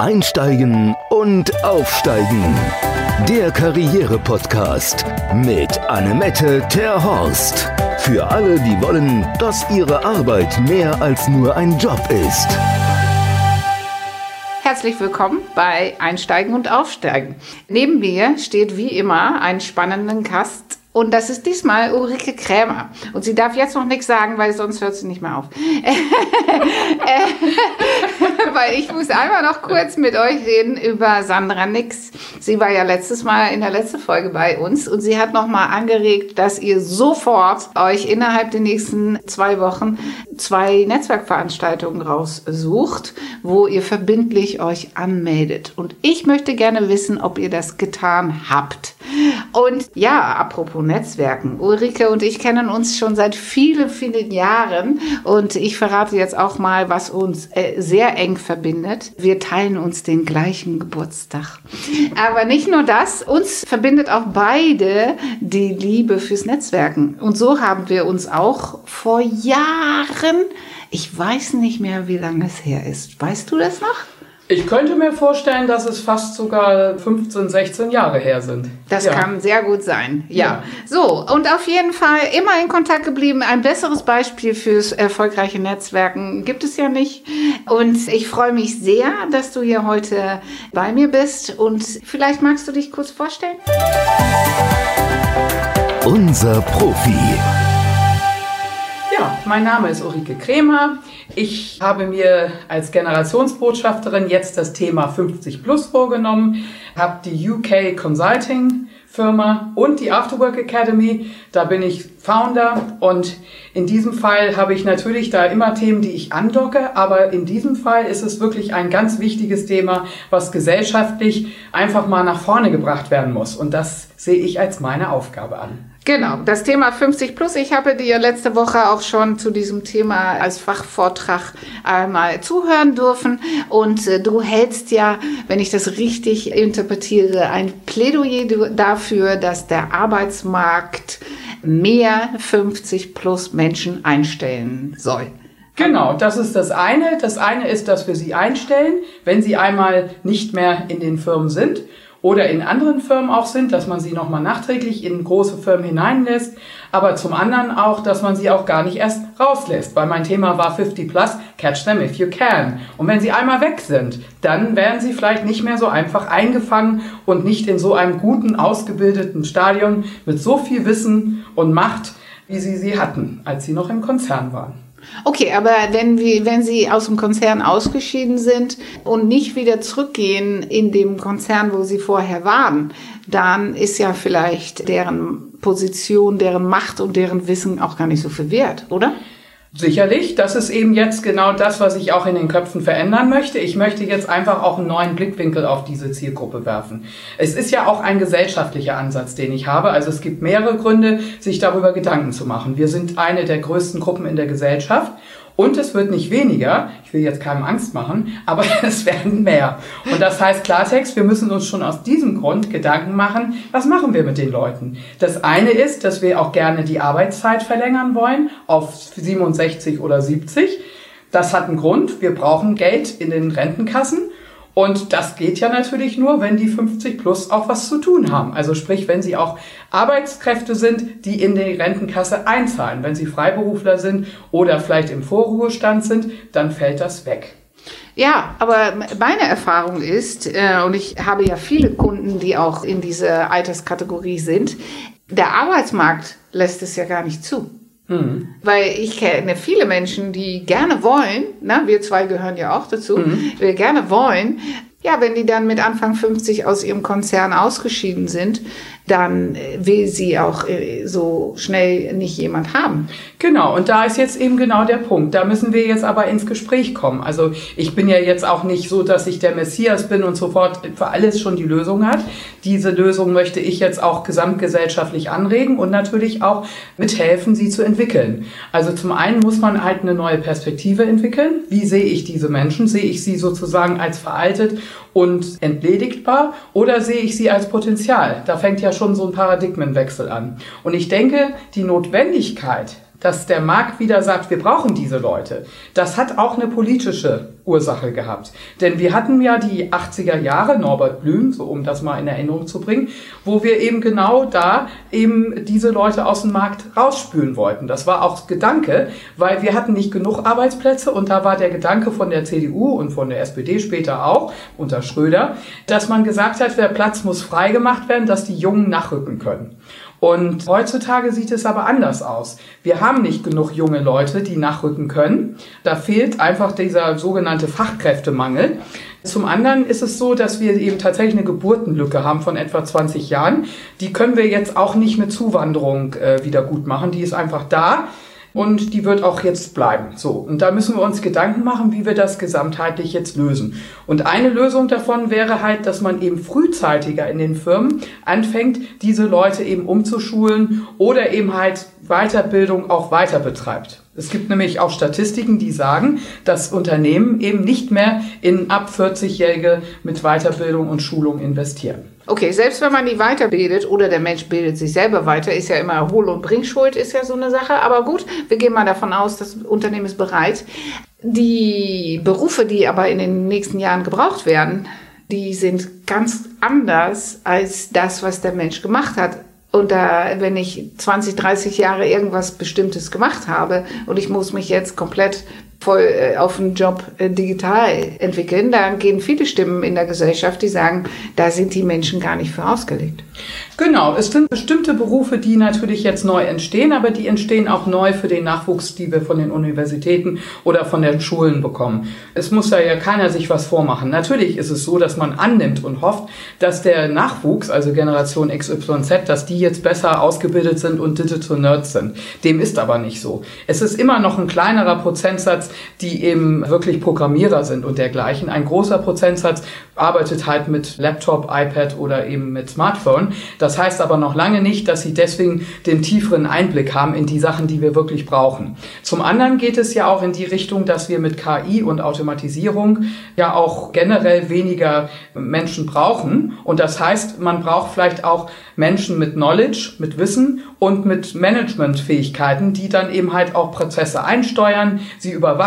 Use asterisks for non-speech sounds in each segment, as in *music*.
Einsteigen und Aufsteigen. Der Karriere-Podcast mit Annemette Terhorst. Für alle, die wollen, dass ihre Arbeit mehr als nur ein Job ist. Herzlich willkommen bei Einsteigen und Aufsteigen. Neben mir steht wie immer ein spannenden Gast und das ist diesmal Ulrike Krämer. Und sie darf jetzt noch nichts sagen, weil sonst hört sie nicht mehr auf. *laughs* weil ich muss einmal noch kurz mit euch reden über Sandra Nix. Sie war ja letztes Mal in der letzten Folge bei uns und sie hat nochmal angeregt, dass ihr sofort euch innerhalb der nächsten zwei Wochen zwei Netzwerkveranstaltungen raussucht, wo ihr verbindlich euch anmeldet. Und ich möchte gerne wissen, ob ihr das getan habt. Und ja, apropos Netzwerken. Ulrike und ich kennen uns schon seit vielen, vielen Jahren und ich verrate jetzt auch mal, was uns äh, sehr eng verbindet. Wir teilen uns den gleichen Geburtstag. Aber nicht nur das, uns verbindet auch beide die Liebe fürs Netzwerken. Und so haben wir uns auch vor Jahren, ich weiß nicht mehr, wie lange es her ist. Weißt du das noch? Ich könnte mir vorstellen, dass es fast sogar 15, 16 Jahre her sind. Das ja. kann sehr gut sein. Ja. ja. So, und auf jeden Fall immer in Kontakt geblieben. Ein besseres Beispiel fürs erfolgreiche Netzwerken gibt es ja nicht. Und ich freue mich sehr, dass du hier heute bei mir bist. Und vielleicht magst du dich kurz vorstellen? Unser Profi. Ja, mein Name ist Ulrike Kremer. Ich habe mir als Generationsbotschafterin jetzt das Thema 50 Plus vorgenommen, habe die UK Consulting Firma und die Afterwork Academy. Da bin ich Founder und in diesem Fall habe ich natürlich da immer Themen, die ich andocke, aber in diesem Fall ist es wirklich ein ganz wichtiges Thema, was gesellschaftlich einfach mal nach vorne gebracht werden muss und das sehe ich als meine Aufgabe an. Genau, das Thema 50 plus. Ich habe dir letzte Woche auch schon zu diesem Thema als Fachvortrag einmal zuhören dürfen. Und äh, du hältst ja, wenn ich das richtig interpretiere, ein Plädoyer dafür, dass der Arbeitsmarkt mehr 50 plus Menschen einstellen soll. Genau, das ist das eine. Das eine ist, dass wir sie einstellen, wenn sie einmal nicht mehr in den Firmen sind oder in anderen Firmen auch sind, dass man sie nochmal nachträglich in große Firmen hineinlässt, aber zum anderen auch, dass man sie auch gar nicht erst rauslässt, weil mein Thema war 50 plus, catch them if you can. Und wenn sie einmal weg sind, dann werden sie vielleicht nicht mehr so einfach eingefangen und nicht in so einem guten, ausgebildeten Stadion mit so viel Wissen und Macht, wie sie sie hatten, als sie noch im Konzern waren. Okay, aber wenn, wenn Sie aus dem Konzern ausgeschieden sind und nicht wieder zurückgehen in dem Konzern, wo Sie vorher waren, dann ist ja vielleicht deren Position, deren Macht und deren Wissen auch gar nicht so viel wert, oder? Sicherlich, das ist eben jetzt genau das, was ich auch in den Köpfen verändern möchte. Ich möchte jetzt einfach auch einen neuen Blickwinkel auf diese Zielgruppe werfen. Es ist ja auch ein gesellschaftlicher Ansatz, den ich habe. Also es gibt mehrere Gründe, sich darüber Gedanken zu machen. Wir sind eine der größten Gruppen in der Gesellschaft und es wird nicht weniger. Ich will jetzt keinem Angst machen, aber *laughs* es werden mehr. Und das heißt Klartext, wir müssen uns schon aus diesem Grund Gedanken machen, was machen wir mit den Leuten? Das eine ist, dass wir auch gerne die Arbeitszeit verlängern wollen auf 67 oder 70. Das hat einen Grund. Wir brauchen Geld in den Rentenkassen. Und das geht ja natürlich nur, wenn die 50 plus auch was zu tun haben. Also sprich, wenn sie auch Arbeitskräfte sind, die in die Rentenkasse einzahlen. Wenn sie Freiberufler sind oder vielleicht im Vorruhestand sind, dann fällt das weg. Ja, aber meine Erfahrung ist, äh, und ich habe ja viele Kunden, die auch in dieser Alterskategorie sind, der Arbeitsmarkt lässt es ja gar nicht zu. Mhm. Weil ich kenne viele Menschen, die gerne wollen, na, wir zwei gehören ja auch dazu, mhm. wir gerne wollen, ja, wenn die dann mit Anfang 50 aus ihrem Konzern ausgeschieden sind, dann will sie auch äh, so schnell nicht jemand haben. Genau, und da ist jetzt eben genau der Punkt. Da müssen wir jetzt aber ins Gespräch kommen. Also ich bin ja jetzt auch nicht so, dass ich der Messias bin und sofort für alles schon die Lösung hat. Diese Lösung möchte ich jetzt auch gesamtgesellschaftlich anregen und natürlich auch mithelfen, sie zu entwickeln. Also zum einen muss man halt eine neue Perspektive entwickeln. Wie sehe ich diese Menschen? Sehe ich sie sozusagen als veraltet und entledigbar oder sehe ich sie als Potenzial? Da fängt ja schon so ein Paradigmenwechsel an. Und ich denke, die Notwendigkeit, dass der Markt wieder sagt, wir brauchen diese Leute, das hat auch eine politische Ursache gehabt. Denn wir hatten ja die 80er Jahre, Norbert Blüm, so um das mal in Erinnerung zu bringen, wo wir eben genau da eben diese Leute aus dem Markt rausspülen wollten. Das war auch Gedanke, weil wir hatten nicht genug Arbeitsplätze und da war der Gedanke von der CDU und von der SPD später auch unter Schröder, dass man gesagt hat, der Platz muss freigemacht werden, dass die Jungen nachrücken können. Und heutzutage sieht es aber anders aus. Wir haben nicht genug junge Leute, die nachrücken können. Da fehlt einfach dieser sogenannte Fachkräftemangel. Zum anderen ist es so, dass wir eben tatsächlich eine Geburtenlücke haben von etwa 20 Jahren. Die können wir jetzt auch nicht mit Zuwanderung äh, wieder gut machen. Die ist einfach da und die wird auch jetzt bleiben. So. Und da müssen wir uns Gedanken machen, wie wir das gesamtheitlich jetzt lösen. Und eine Lösung davon wäre halt, dass man eben frühzeitiger in den Firmen anfängt, diese Leute eben umzuschulen oder eben halt Weiterbildung auch weiter betreibt. Es gibt nämlich auch Statistiken, die sagen, dass Unternehmen eben nicht mehr in ab 40-Jährige mit Weiterbildung und Schulung investieren. Okay, selbst wenn man die weiterbildet oder der Mensch bildet sich selber weiter, ist ja immer Hol- und Bringschuld, ist ja so eine Sache. Aber gut, wir gehen mal davon aus, das Unternehmen ist bereit. Die Berufe, die aber in den nächsten Jahren gebraucht werden, die sind ganz anders als das, was der Mensch gemacht hat. Und da, wenn ich 20, 30 Jahre irgendwas Bestimmtes gemacht habe und ich muss mich jetzt komplett voll äh, auf einen Job äh, digital entwickeln, dann gehen viele Stimmen in der Gesellschaft, die sagen, da sind die Menschen gar nicht für ausgelegt. Genau, es sind bestimmte Berufe, die natürlich jetzt neu entstehen, aber die entstehen auch neu für den Nachwuchs, die wir von den Universitäten oder von den Schulen bekommen. Es muss ja, ja keiner sich was vormachen. Natürlich ist es so, dass man annimmt und hofft, dass der Nachwuchs, also Generation XYZ, dass die jetzt besser ausgebildet sind und Digital Nerds sind. Dem ist aber nicht so. Es ist immer noch ein kleinerer Prozentsatz, die eben wirklich Programmierer sind und dergleichen. Ein großer Prozentsatz arbeitet halt mit Laptop, iPad oder eben mit Smartphone. Das heißt aber noch lange nicht, dass sie deswegen den tieferen Einblick haben in die Sachen, die wir wirklich brauchen. Zum anderen geht es ja auch in die Richtung, dass wir mit KI und Automatisierung ja auch generell weniger Menschen brauchen. Und das heißt, man braucht vielleicht auch Menschen mit Knowledge, mit Wissen und mit Managementfähigkeiten, die dann eben halt auch Prozesse einsteuern, sie überwachen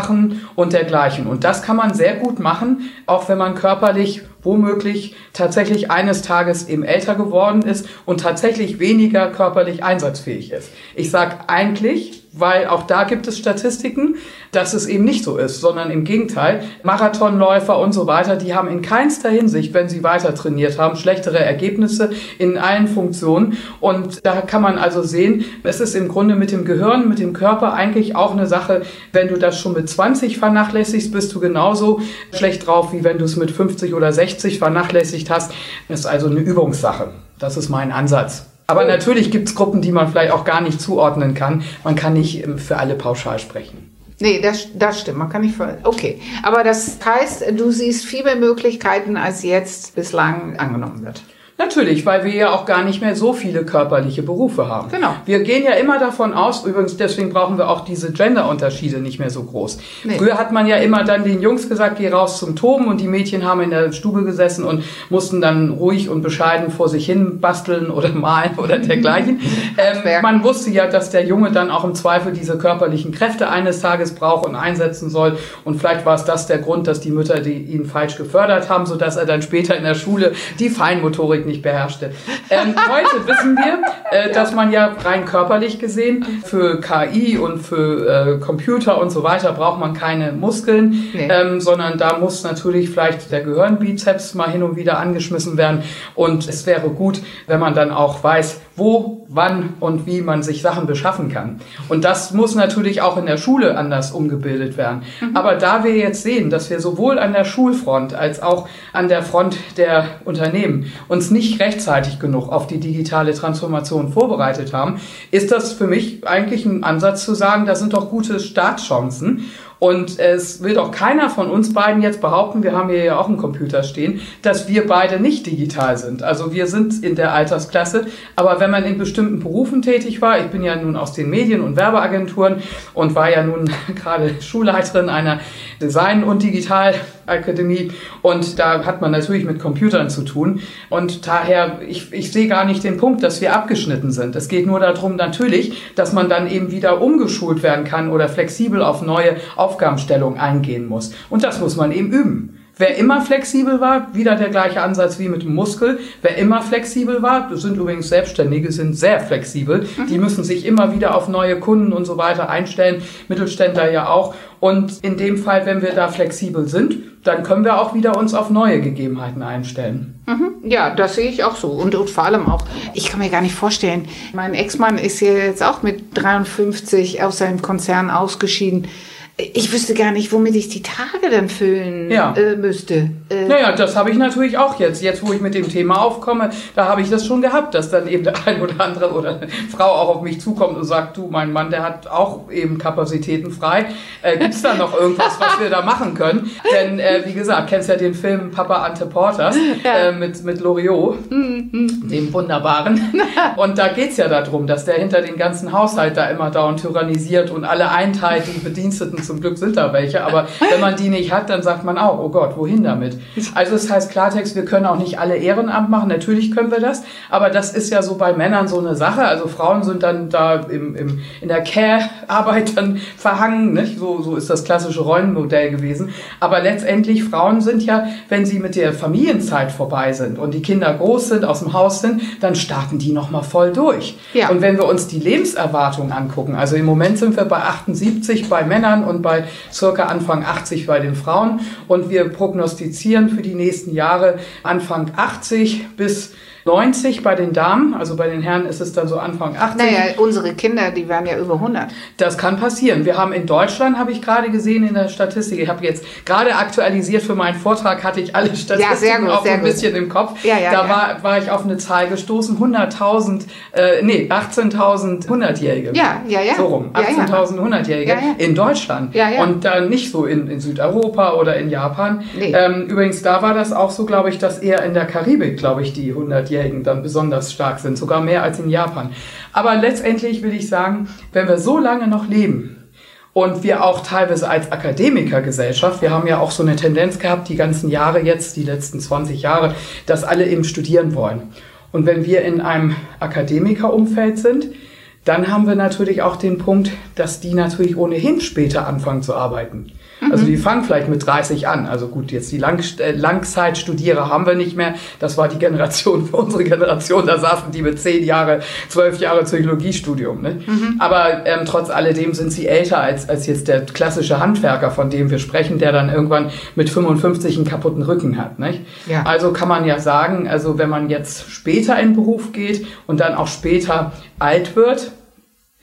und dergleichen. Und das kann man sehr gut machen, auch wenn man körperlich womöglich tatsächlich eines Tages eben älter geworden ist und tatsächlich weniger körperlich einsatzfähig ist. Ich sage eigentlich, weil auch da gibt es Statistiken, dass es eben nicht so ist, sondern im Gegenteil, Marathonläufer und so weiter, die haben in keinster Hinsicht, wenn sie weiter trainiert haben, schlechtere Ergebnisse in allen Funktionen. Und da kann man also sehen, es ist im Grunde mit dem Gehirn, mit dem Körper eigentlich auch eine Sache, wenn du das schon mit 20 vernachlässigst, bist du genauso schlecht drauf, wie wenn du es mit 50 oder 60 vernachlässigt hast. Ist also eine Übungssache. Das ist mein Ansatz. Aber natürlich gibt es Gruppen, die man vielleicht auch gar nicht zuordnen kann. Man kann nicht ähm, für alle pauschal sprechen. Nee, das, das stimmt. Man kann nicht für. Okay. Aber das heißt, du siehst viel mehr Möglichkeiten, als jetzt bislang angenommen wird. Natürlich, weil wir ja auch gar nicht mehr so viele körperliche Berufe haben. Genau. Wir gehen ja immer davon aus, übrigens deswegen brauchen wir auch diese Gender-Unterschiede nicht mehr so groß. Nee. Früher hat man ja immer dann den Jungs gesagt, geh raus zum Toben und die Mädchen haben in der Stube gesessen und mussten dann ruhig und bescheiden vor sich hin basteln oder *laughs* malen oder dergleichen. *laughs* ähm, man wusste ja, dass der Junge dann auch im Zweifel diese körperlichen Kräfte eines Tages braucht und einsetzen soll und vielleicht war es das der Grund, dass die Mütter die ihn falsch gefördert haben, sodass er dann später in der Schule die Feinmotorik nicht beherrschte. Ähm, heute wissen wir, äh, dass man ja rein körperlich gesehen für KI und für äh, Computer und so weiter braucht man keine Muskeln, Nee. ähm, sondern da muss natürlich vielleicht der Gehirnbizeps mal hin und wieder angeschmissen werden. Und es wäre gut, wenn man dann auch weiß, wo, wann und wie man sich Sachen beschaffen kann. Und das muss natürlich auch in der Schule anders umgebildet werden. Aber da wir jetzt sehen, dass wir sowohl an der Schulfront als auch an der Front der Unternehmen uns nicht rechtzeitig genug auf die digitale Transformation vorbereitet haben, ist das für mich eigentlich ein Ansatz zu sagen, das sind doch gute Startchancen. Und es will doch keiner von uns beiden jetzt behaupten, wir haben hier ja auch einen Computer stehen, dass wir beide nicht digital sind. Also wir sind in der Altersklasse, aber wenn man in bestimmten Berufen tätig war, ich bin ja nun aus den Medien- und Werbeagenturen und war ja nun *laughs* gerade Schulleiterin einer Design- und Digitalakademie und da hat man natürlich mit Computern zu tun und daher, ich, ich sehe gar nicht den Punkt, dass wir abgeschnitten sind. Es geht nur darum natürlich, dass man dann eben wieder umgeschult werden kann oder flexibel auf neue Aufgabenstellungen eingehen muss. Und das muss man eben üben. Wer immer flexibel war, wieder der gleiche Ansatz wie mit dem Muskel. Wer immer flexibel war, das sind übrigens Selbstständige, sind sehr flexibel. Die müssen sich immer wieder auf neue Kunden und so weiter einstellen. Mittelständler ja auch. Und in dem Fall, wenn wir da flexibel sind, dann können wir auch wieder uns auf neue Gegebenheiten einstellen. Mhm. Ja, das sehe ich auch so. Und, und vor allem auch, ich kann mir gar nicht vorstellen, mein Ex-Mann ist ja jetzt auch mit 53 aus seinem Konzern ausgeschieden. Ich wüsste gar nicht, womit ich die Tage dann füllen Ja. äh, müsste. Äh, Naja, das habe ich natürlich auch jetzt. Jetzt, wo ich mit dem Thema aufkomme, da habe ich das schon gehabt, dass dann eben der *laughs* ein oder andere oder eine Frau auch auf mich zukommt und sagt, du, mein Mann, der hat auch eben Kapazitäten frei. Äh, Gibt es da noch irgendwas, was wir da machen können? Denn, äh, wie gesagt, kennst ja den Film Papa Ante Porters äh, mit, mit Loriot, dem Wunderbaren. *laughs* Und da geht's ja darum, dass der hinter den ganzen Haushalt da immer dauernd tyrannisiert und alle einteilt, die Bediensteten zum Glück sind da welche, aber wenn man die nicht hat, dann sagt man auch, oh Gott, wohin damit? Also es heißt Klartext, wir können auch nicht alle Ehrenamt machen, natürlich können wir das, aber das ist ja so bei Männern so eine Sache, also Frauen sind dann da im, im, in der Care-Arbeit dann verhangen, nicht? So, so ist das klassische Rollenmodell gewesen, aber letztendlich Frauen sind ja, wenn sie mit der Familienzeit vorbei sind und die Kinder groß sind, aus dem Haus sind, dann starten die nochmal voll durch. Ja. Und wenn wir uns die Lebenserwartung angucken, also im Moment sind wir bei 78 bei Männern und bei circa Anfang 80 bei den Frauen. Und wir prognostizieren für die nächsten Jahre Anfang 80 bis 90 bei den Damen, also bei den Herren ist es dann so Anfang 80. naja, unsere Kinder, die waren ja über 100. Das kann passieren. Wir haben in Deutschland, habe ich gerade gesehen in der Statistik, ich habe jetzt gerade aktualisiert für meinen Vortrag, hatte ich alle Statistiken sehr gut, auch sehr ein gut. bisschen im Kopf. Ja, ja, da ja. War, war ich auf eine Zahl gestoßen, 100.000, äh, nee, 18.000 100-Jährige. Ja, ja, ja. So rum, Ja, ja. 18.000 100-Jährige Ja, ja. in Deutschland. Ja, ja. Und dann nicht so in, in Südeuropa oder in Japan. Nee. Ähm, übrigens, da war das auch so, glaube ich, dass eher in der Karibik, glaube ich, die 100-Jährigen dann besonders stark sind, sogar mehr als in Japan. Aber letztendlich will ich sagen, wenn wir so lange noch leben, und wir auch teilweise als Akademikergesellschaft, wir haben ja auch so eine Tendenz gehabt, die ganzen Jahre jetzt, die letzten 20 Jahre, dass alle eben studieren wollen. Und wenn wir in einem Akademikerumfeld sind, dann haben wir natürlich auch den Punkt, dass die natürlich ohnehin später anfangen zu arbeiten. Also die fangen vielleicht mit 30 an. Also gut, jetzt die Lang äh, Langzeitstudierer haben wir nicht mehr. Das war die Generation, für *laughs* unsere Generation, da saßen die mit 10 Jahre, 12 Jahre Psychologiestudium. Ne? Aber ähm, trotz alledem sind sie älter als, als jetzt der klassische Handwerker, von dem wir sprechen, der dann irgendwann mit 55 einen kaputten Rücken hat. Nicht? Ja. Also kann man ja sagen, also wenn man jetzt später in den Beruf geht und dann auch später alt wird,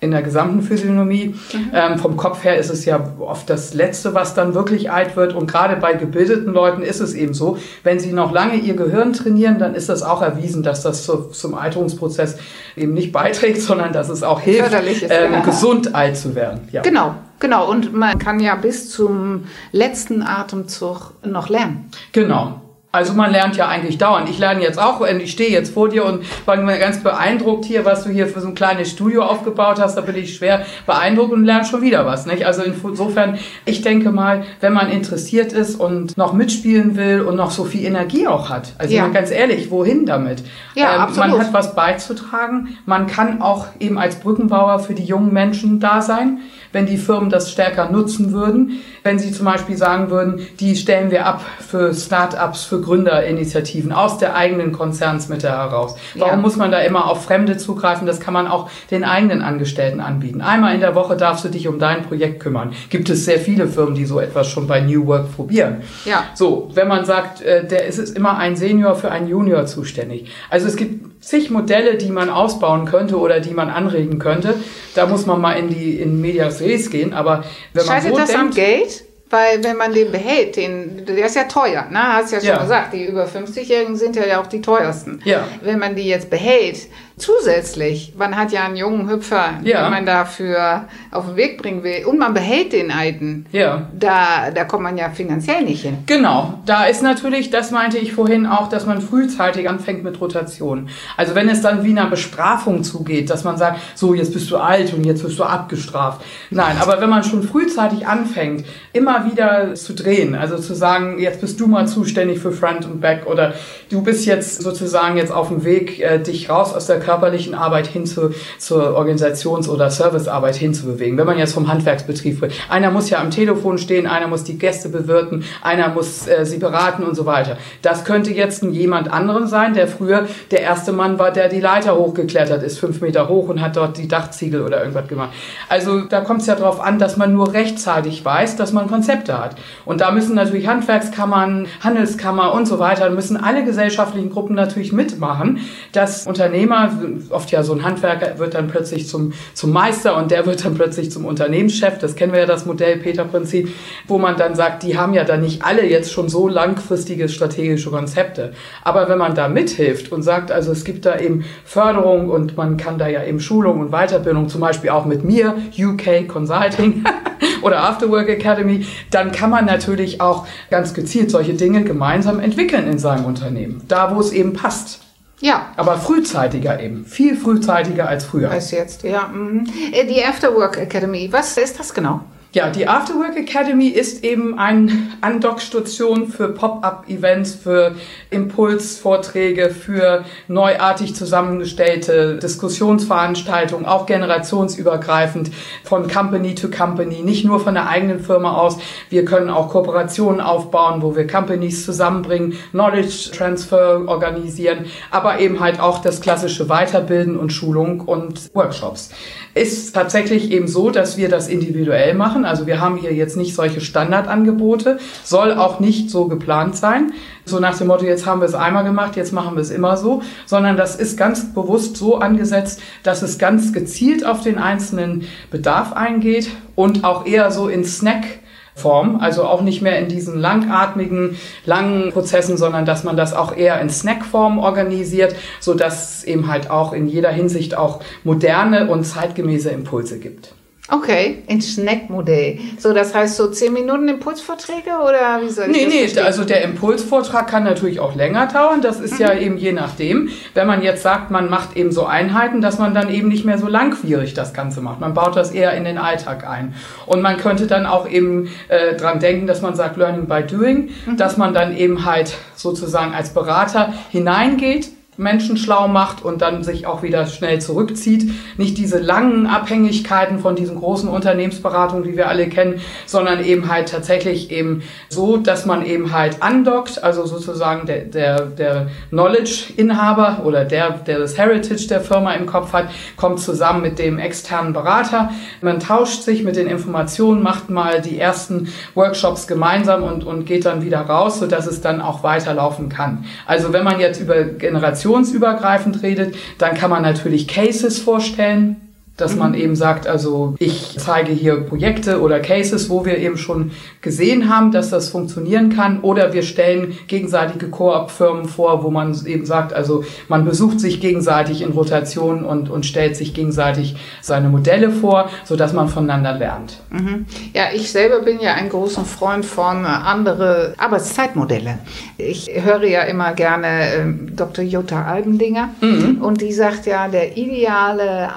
in der gesamten Physiognomie. Ähm, vom Kopf her ist es ja oft das Letzte, was dann wirklich alt wird. Und gerade bei gebildeten Leuten ist es eben so, wenn sie noch lange ihr Gehirn trainieren, dann ist das auch erwiesen, dass das zu, zum Alterungsprozess eben nicht beiträgt, sondern dass es auch hilft, ist, ähm, ja. gesund alt zu werden. Ja. Genau, genau. Und man kann ja bis zum letzten Atemzug noch lernen. Genau. Also man lernt ja eigentlich dauernd. Ich lerne jetzt auch, und ich stehe jetzt vor dir und war ganz beeindruckt hier, was du hier für so ein kleines Studio aufgebaut hast. Da bin ich schwer beeindruckt und lerne schon wieder was. Nicht? Also insofern, ich denke mal, wenn man interessiert ist und noch mitspielen will und noch so viel Energie auch hat, also Ja. ganz ehrlich, wohin damit? Ähm, Ja, absolut. Man hat was beizutragen. Man kann auch eben als Brückenbauer für die jungen Menschen da sein, wenn die Firmen das stärker nutzen würden. Wenn sie zum Beispiel sagen würden, die stellen wir ab für Start-ups, für Gründerinitiativen aus der eigenen Konzernsmitte heraus. Warum Ja. muss man da immer auf Fremde zugreifen? Das kann man auch den eigenen Angestellten anbieten. Einmal in der Woche darfst du dich um dein Projekt kümmern. Gibt es sehr viele Firmen, die so etwas schon bei New Work probieren. Ja. So, wenn man sagt, äh, der ist es immer ein Senior für einen Junior zuständig. Also es gibt zig Modelle, die man ausbauen könnte oder die man anregen könnte. Da muss man mal in die in Medias Res gehen. Aber wenn man Scheitert so das am denkt, Geld? Weil wenn man den behält, den, der ist ja teuer, ne? Hast ja schon Ja. gesagt, die über 50-Jährigen sind ja auch die teuersten. Ja. Wenn man die jetzt behält, zusätzlich, man hat ja einen jungen Hüpfer, Ja. den man dafür auf den Weg bringen will und man behält den alten. Ja. Da, da kommt man ja finanziell nicht hin. Genau, da ist natürlich, das meinte ich vorhin auch, dass man frühzeitig anfängt mit Rotation. Also wenn es dann wie einer Bestrafung zugeht, dass man sagt, so jetzt bist du alt und jetzt wirst du abgestraft. Nein, aber wenn man schon frühzeitig anfängt, immer wieder zu drehen, also zu sagen, jetzt bist du mal zuständig für Front und Back oder du bist jetzt sozusagen jetzt auf dem Weg, äh, dich raus aus der körperlichen Arbeit hin zu, zur Organisations- oder Servicearbeit hinzubewegen. Wenn man jetzt vom Handwerksbetrieb. Einer muss ja am Telefon stehen, einer muss die Gäste bewirten, einer muss äh, sie beraten und so weiter. Das könnte jetzt jemand anderen sein, der früher der erste Mann war, der die Leiter hochgeklettert ist, fünf Meter hoch und hat dort die Dachziegel oder irgendwas gemacht. Also da kommt es ja darauf an, dass man nur rechtzeitig weiß, dass man Konzepte hat. Und da müssen natürlich Handwerkskammern, Handelskammer und so weiter, müssen alle gesellschaftlichen Gruppen natürlich mitmachen, dass Unternehmer, oft ja so ein Handwerker wird dann plötzlich zum, zum Meister und der wird dann plötzlich zum Unternehmenschef. Das kennen wir ja das Modell Peter-Prinzip, wo man dann sagt, die haben ja dann nicht alle jetzt schon so langfristige strategische Konzepte. Aber wenn man da mithilft und sagt, also es gibt da eben Förderung und man kann da ja eben Schulung und Weiterbildung, zum Beispiel auch mit mir, UK Consulting *laughs* oder Afterwork Academy, dann kann man natürlich auch ganz gezielt solche Dinge gemeinsam entwickeln in seinem Unternehmen. Da, wo es eben passt. Ja, Aber frühzeitiger eben. Viel frühzeitiger als früher. als jetzt, ja. mhm. Äh, Die Afterwork Academy, was ist das genau? Ja, die Afterwork Academy ist eben eine Andockstation für Pop-up-Events, für Impulsvorträge, für neuartig zusammengestellte Diskussionsveranstaltungen, auch generationsübergreifend von Company to Company, nicht nur von der eigenen Firma aus. Wir können auch Kooperationen aufbauen, wo wir Companies zusammenbringen, Knowledge Transfer organisieren, aber eben halt auch das klassische Weiterbilden und Schulung und Workshops. Ist tatsächlich eben so, dass wir das individuell machen. Also wir haben hier jetzt nicht solche Standardangebote, soll auch nicht so geplant sein. So nach dem Motto, jetzt haben wir es einmal gemacht, jetzt machen wir es immer so, sondern das ist ganz bewusst so angesetzt, dass es ganz gezielt auf den einzelnen Bedarf eingeht und auch eher so in Snack Form, also auch nicht mehr in diesen langatmigen, langen Prozessen, sondern dass man das auch eher in Snackform organisiert, so dass es eben halt auch in jeder Hinsicht auch moderne und zeitgemäße Impulse gibt. Okay, in Snack-Modell. So, das heißt so 10 Minuten Impulsvorträge oder wie soll ich Nee, das nee, verstehen? also der Impulsvortrag kann natürlich auch länger dauern. Das ist ja eben je nachdem. Wenn man jetzt sagt, man macht eben so Einheiten, dass man dann eben nicht mehr so langwierig das Ganze macht. Man baut das eher in den Alltag ein. Und man könnte dann auch eben äh, dran denken, dass man sagt Learning by Doing, dass man dann eben halt sozusagen als Berater hineingeht, Menschen schlau macht und dann sich auch wieder schnell zurückzieht. Nicht diese langen Abhängigkeiten von diesen großen Unternehmensberatungen, die wir alle kennen, sondern eben halt tatsächlich eben so, dass man eben halt andockt, also sozusagen der, der, der Knowledge-Inhaber oder der, der das Heritage der Firma im Kopf hat, kommt zusammen mit dem externen Berater. Man tauscht sich mit den Informationen, macht mal die ersten Workshops gemeinsam und, und geht dann wieder raus, sodass es dann auch weiterlaufen kann. Also wenn man jetzt über generationsübergreifend redet, dann kann man natürlich Cases vorstellen, dass man eben sagt, also ich zeige hier Projekte oder Cases, wo wir eben schon gesehen haben, dass das funktionieren kann, oder wir stellen gegenseitige Koop-Firmen vor, wo man eben sagt, also man besucht sich gegenseitig in Rotation und, und stellt sich gegenseitig seine Modelle vor, so dass man voneinander lernt. Mhm. Ja, ich selber bin ja ein großer Freund von äh, andere Arbeitszeitmodelle. Ich höre ja immer gerne ähm, Dr. Jutta Albendinger und die sagt ja, der ideale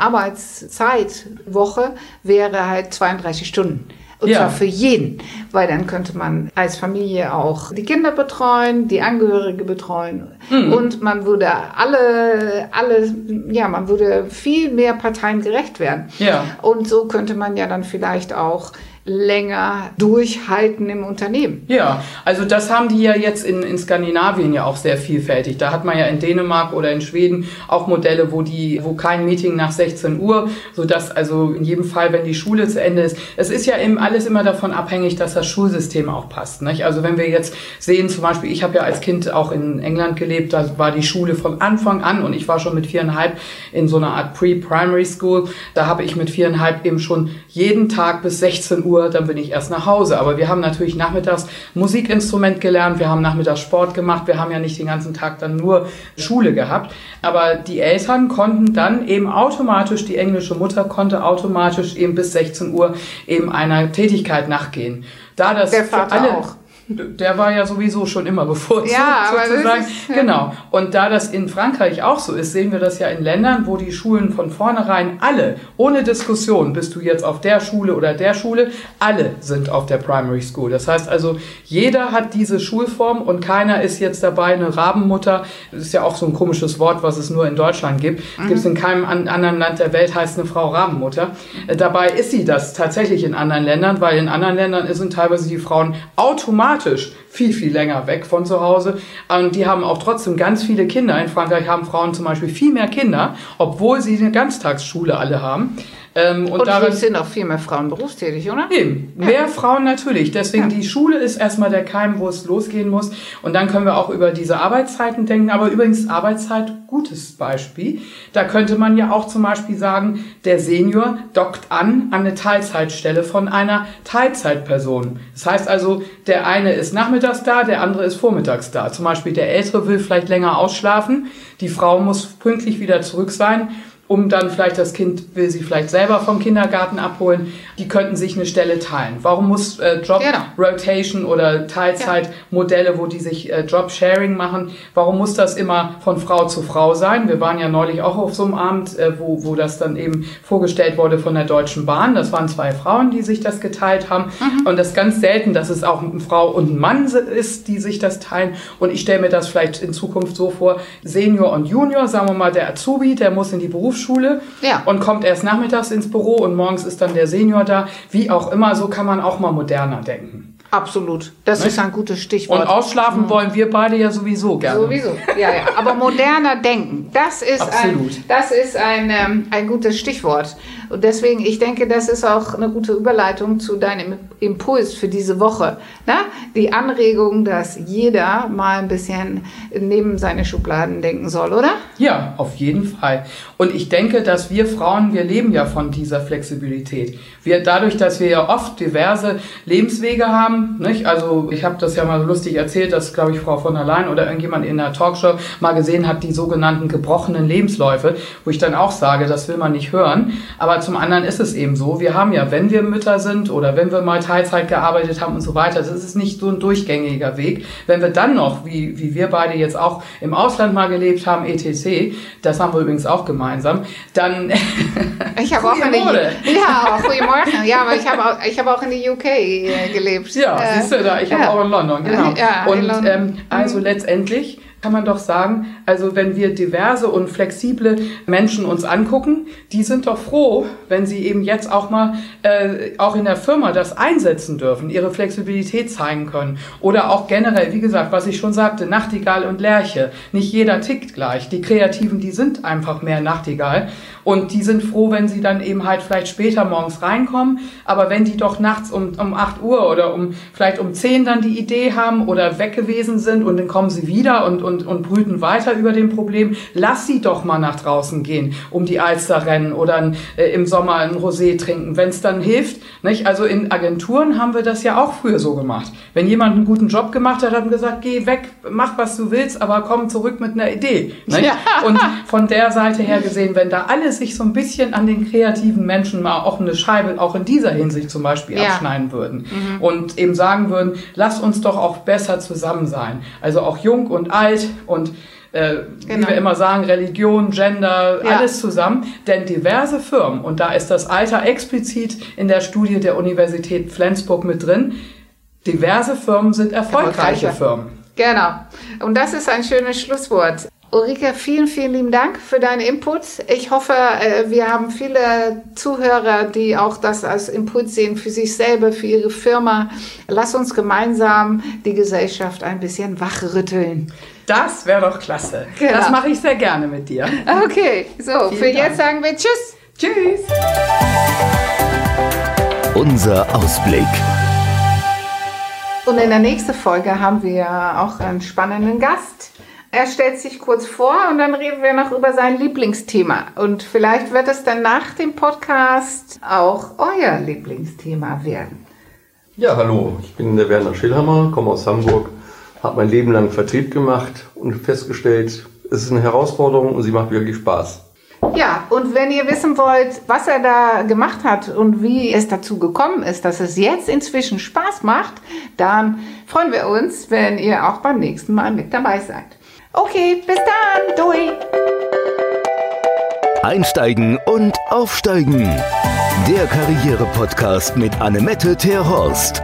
Arbeitszeitwoche wäre halt 32 Stunden. Und Ja. zwar für jeden, weil dann könnte man als Familie auch die Kinder betreuen, die Angehörige betreuen und man würde alle, alle, ja, man würde viel mehr Parteien gerecht werden. Ja. Und so könnte man ja dann vielleicht auch länger durchhalten im Unternehmen. Ja, also das haben die ja jetzt in, in Skandinavien ja auch sehr vielfältig. Da hat man ja in Dänemark oder in Schweden auch Modelle, wo die, wo kein Meeting nach 16 Uhr, so dass also in jedem Fall, wenn die Schule zu Ende ist, es ist ja eben alles immer davon abhängig, dass das Schulsystem auch passt. Nicht? Also wenn wir jetzt sehen, zum Beispiel, ich habe ja als Kind auch in England gelebt, da war die Schule von Anfang an und ich war schon mit viereinhalb in so einer Art Pre-Primary School. Da habe ich mit viereinhalb eben schon jeden Tag bis 16 Uhr Uhr, dann bin ich erst nach Hause. Aber wir haben natürlich nachmittags Musikinstrument gelernt, wir haben nachmittags Sport gemacht, wir haben ja nicht den ganzen Tag dann nur Schule gehabt. Aber die Eltern konnten dann eben automatisch, die englische Mutter konnte automatisch eben bis 16 Uhr eben einer Tätigkeit nachgehen. Da das Der Vater alle, auch der war ja sowieso schon immer bevorzugt, ja, sozusagen. Ist, ja. Genau. Und da das in Frankreich auch so ist, sehen wir das ja in Ländern, wo die Schulen von vornherein alle, ohne Diskussion, bist du jetzt auf der Schule oder der Schule, alle sind auf der Primary School. Das heißt also, jeder hat diese Schulform und keiner ist jetzt dabei eine Rabenmutter. Das ist ja auch so ein komisches Wort, was es nur in Deutschland gibt. Mhm. Gibt es in keinem anderen Land der Welt heißt eine Frau Rabenmutter. Mhm. Dabei ist sie das tatsächlich in anderen Ländern, weil in anderen Ländern sind teilweise die Frauen automatisch automatisch viel, viel länger weg von zu Hause. Und die haben auch trotzdem ganz viele Kinder. In Frankreich haben Frauen zum Beispiel viel mehr Kinder, obwohl sie eine Ganztagsschule alle haben. Ähm, und und darin, sind auch viel mehr Frauen berufstätig, oder? Eben, mehr ja. Frauen natürlich. Deswegen ja. die Schule ist erstmal der Keim, wo es losgehen muss. Und dann können wir auch über diese Arbeitszeiten denken. Aber übrigens Arbeitszeit, gutes Beispiel. Da könnte man ja auch zum Beispiel sagen, der Senior dockt an an eine Teilzeitstelle von einer Teilzeitperson. Das heißt also, der eine ist nachmittags da, der andere ist vormittags da. Zum Beispiel der Ältere will vielleicht länger ausschlafen, die Frau muss pünktlich wieder zurück sein um dann vielleicht das Kind will sie vielleicht selber vom Kindergarten abholen. Die könnten sich eine Stelle teilen. Warum muss äh, Job genau. Rotation oder Teilzeitmodelle, wo die sich äh, Job Sharing machen, warum muss das immer von Frau zu Frau sein? Wir waren ja neulich auch auf so einem Abend, äh, wo, wo das dann eben vorgestellt wurde von der Deutschen Bahn. Das waren zwei Frauen, die sich das geteilt haben. Mhm. Und das ist ganz selten, dass es auch eine Frau und ein Mann ist, die sich das teilen. Und ich stelle mir das vielleicht in Zukunft so vor, Senior und Junior, sagen wir mal, der Azubi, der muss in die Berufsschule Berufsschule ja. und kommt erst nachmittags ins Büro und morgens ist dann der Senior da. Wie auch immer, so kann man auch mal moderner denken. Absolut. Das Nicht? ist ein gutes Stichwort. Und ausschlafen mhm. wollen wir beide ja sowieso gerne. Sowieso, ja, ja. Aber moderner Denken, das ist, Absolut. ein, das ist ein, ähm, ein gutes Stichwort. Und deswegen, ich denke, das ist auch eine gute Überleitung zu deinem Impuls für diese Woche. Na? Die Anregung, dass jeder mal ein bisschen neben seine Schubladen denken soll, oder? Ja, auf jeden Fall. Und ich denke, dass wir Frauen, wir leben ja von dieser Flexibilität. Wir, dadurch, dass wir ja oft diverse Lebenswege haben, nicht? Also ich habe das ja mal so lustig erzählt, dass, glaube ich, Frau von der Leyen oder irgendjemand in der Talkshow mal gesehen hat, die sogenannten gebrochenen Lebensläufe, wo ich dann auch sage, das will man nicht hören. Aber zum anderen ist es eben so, wir haben ja, wenn wir Mütter sind oder wenn wir mal Teilzeit gearbeitet haben und so weiter, das ist nicht so ein durchgängiger Weg. Wenn wir dann noch, wie, wie wir beide jetzt auch im Ausland mal gelebt haben, etc., das haben wir übrigens auch gemeinsam, dann... *laughs* Ich habe auch in die, ja, Morgen. Ja, aber ich habe auch, ich hab auch in die UK äh, gelebt. Ja, äh, siehst du da, ich ja. habe auch in London, genau. Ja, und London. Ähm, also mhm. letztendlich kann man doch sagen, also wenn wir diverse und flexible Menschen uns angucken, die sind doch froh, wenn sie eben jetzt auch mal äh, auch in der Firma das einsetzen dürfen, ihre Flexibilität zeigen können. Oder auch generell, wie gesagt, was ich schon sagte, Nachtigall und Lerche. Nicht jeder tickt gleich. Die Kreativen, die sind einfach mehr Nachtigall. Und die sind froh, wenn sie dann eben halt vielleicht später morgens reinkommen. Aber wenn die doch nachts um, um 8 Uhr oder um vielleicht um 10 dann die Idee haben oder weg gewesen sind und dann kommen sie wieder und, und, und brüten weiter über dem Problem, lass sie doch mal nach draußen gehen, um die Alster rennen oder äh, im Sommer ein Rosé trinken, wenn es dann hilft. Nicht? Also in Agenturen haben wir das ja auch früher so gemacht. Wenn jemand einen guten Job gemacht hat, hat man gesagt, geh weg, mach was du willst, aber komm zurück mit einer Idee. Ja. Und von der Seite her gesehen, wenn da alle sich so ein bisschen an den kreativen Menschen mal auch eine Scheibe, auch in dieser Hinsicht zum Beispiel, ja. abschneiden würden mhm. und eben sagen würden, lass uns doch auch besser zusammen sein. Also auch jung und alt und äh, genau. wie wir immer sagen, Religion, Gender, ja. alles zusammen. Denn diverse Firmen, und da ist das Alter explizit in der Studie der Universität Flensburg mit drin, diverse Firmen sind erfolgreiche Firmen. Genau. Und das ist ein schönes Schlusswort. Ulrike, vielen, vielen lieben Dank für deinen Input. Ich hoffe, äh, wir haben viele Zuhörer, die auch das als Input sehen für sich selber, für ihre Firma. Lass uns gemeinsam die Gesellschaft ein bisschen wachrütteln. Das wäre doch klasse. Genau. Das mache ich sehr gerne mit dir. Okay, so, vielen für Dank. jetzt sagen wir Tschüss. Tschüss. Unser Ausblick. Und in der nächsten Folge haben wir auch einen spannenden Gast. Er stellt sich kurz vor und dann reden wir noch über sein Lieblingsthema. Und vielleicht wird es dann nach dem Podcast auch euer Lieblingsthema werden. Ja, hallo, ich bin der Werner Schillhammer, komme aus Hamburg, habe mein Leben lang Vertrieb gemacht und festgestellt, es ist eine Herausforderung und sie macht wirklich Spaß. Ja, und wenn ihr wissen wollt, was er da gemacht hat und wie es dazu gekommen ist, dass es jetzt inzwischen Spaß macht, dann freuen wir uns, wenn ihr auch beim nächsten Mal mit dabei seid. Okay, bis dann, Dui. Einsteigen und aufsteigen. Der Karriere-Podcast mit Annemette Terhorst.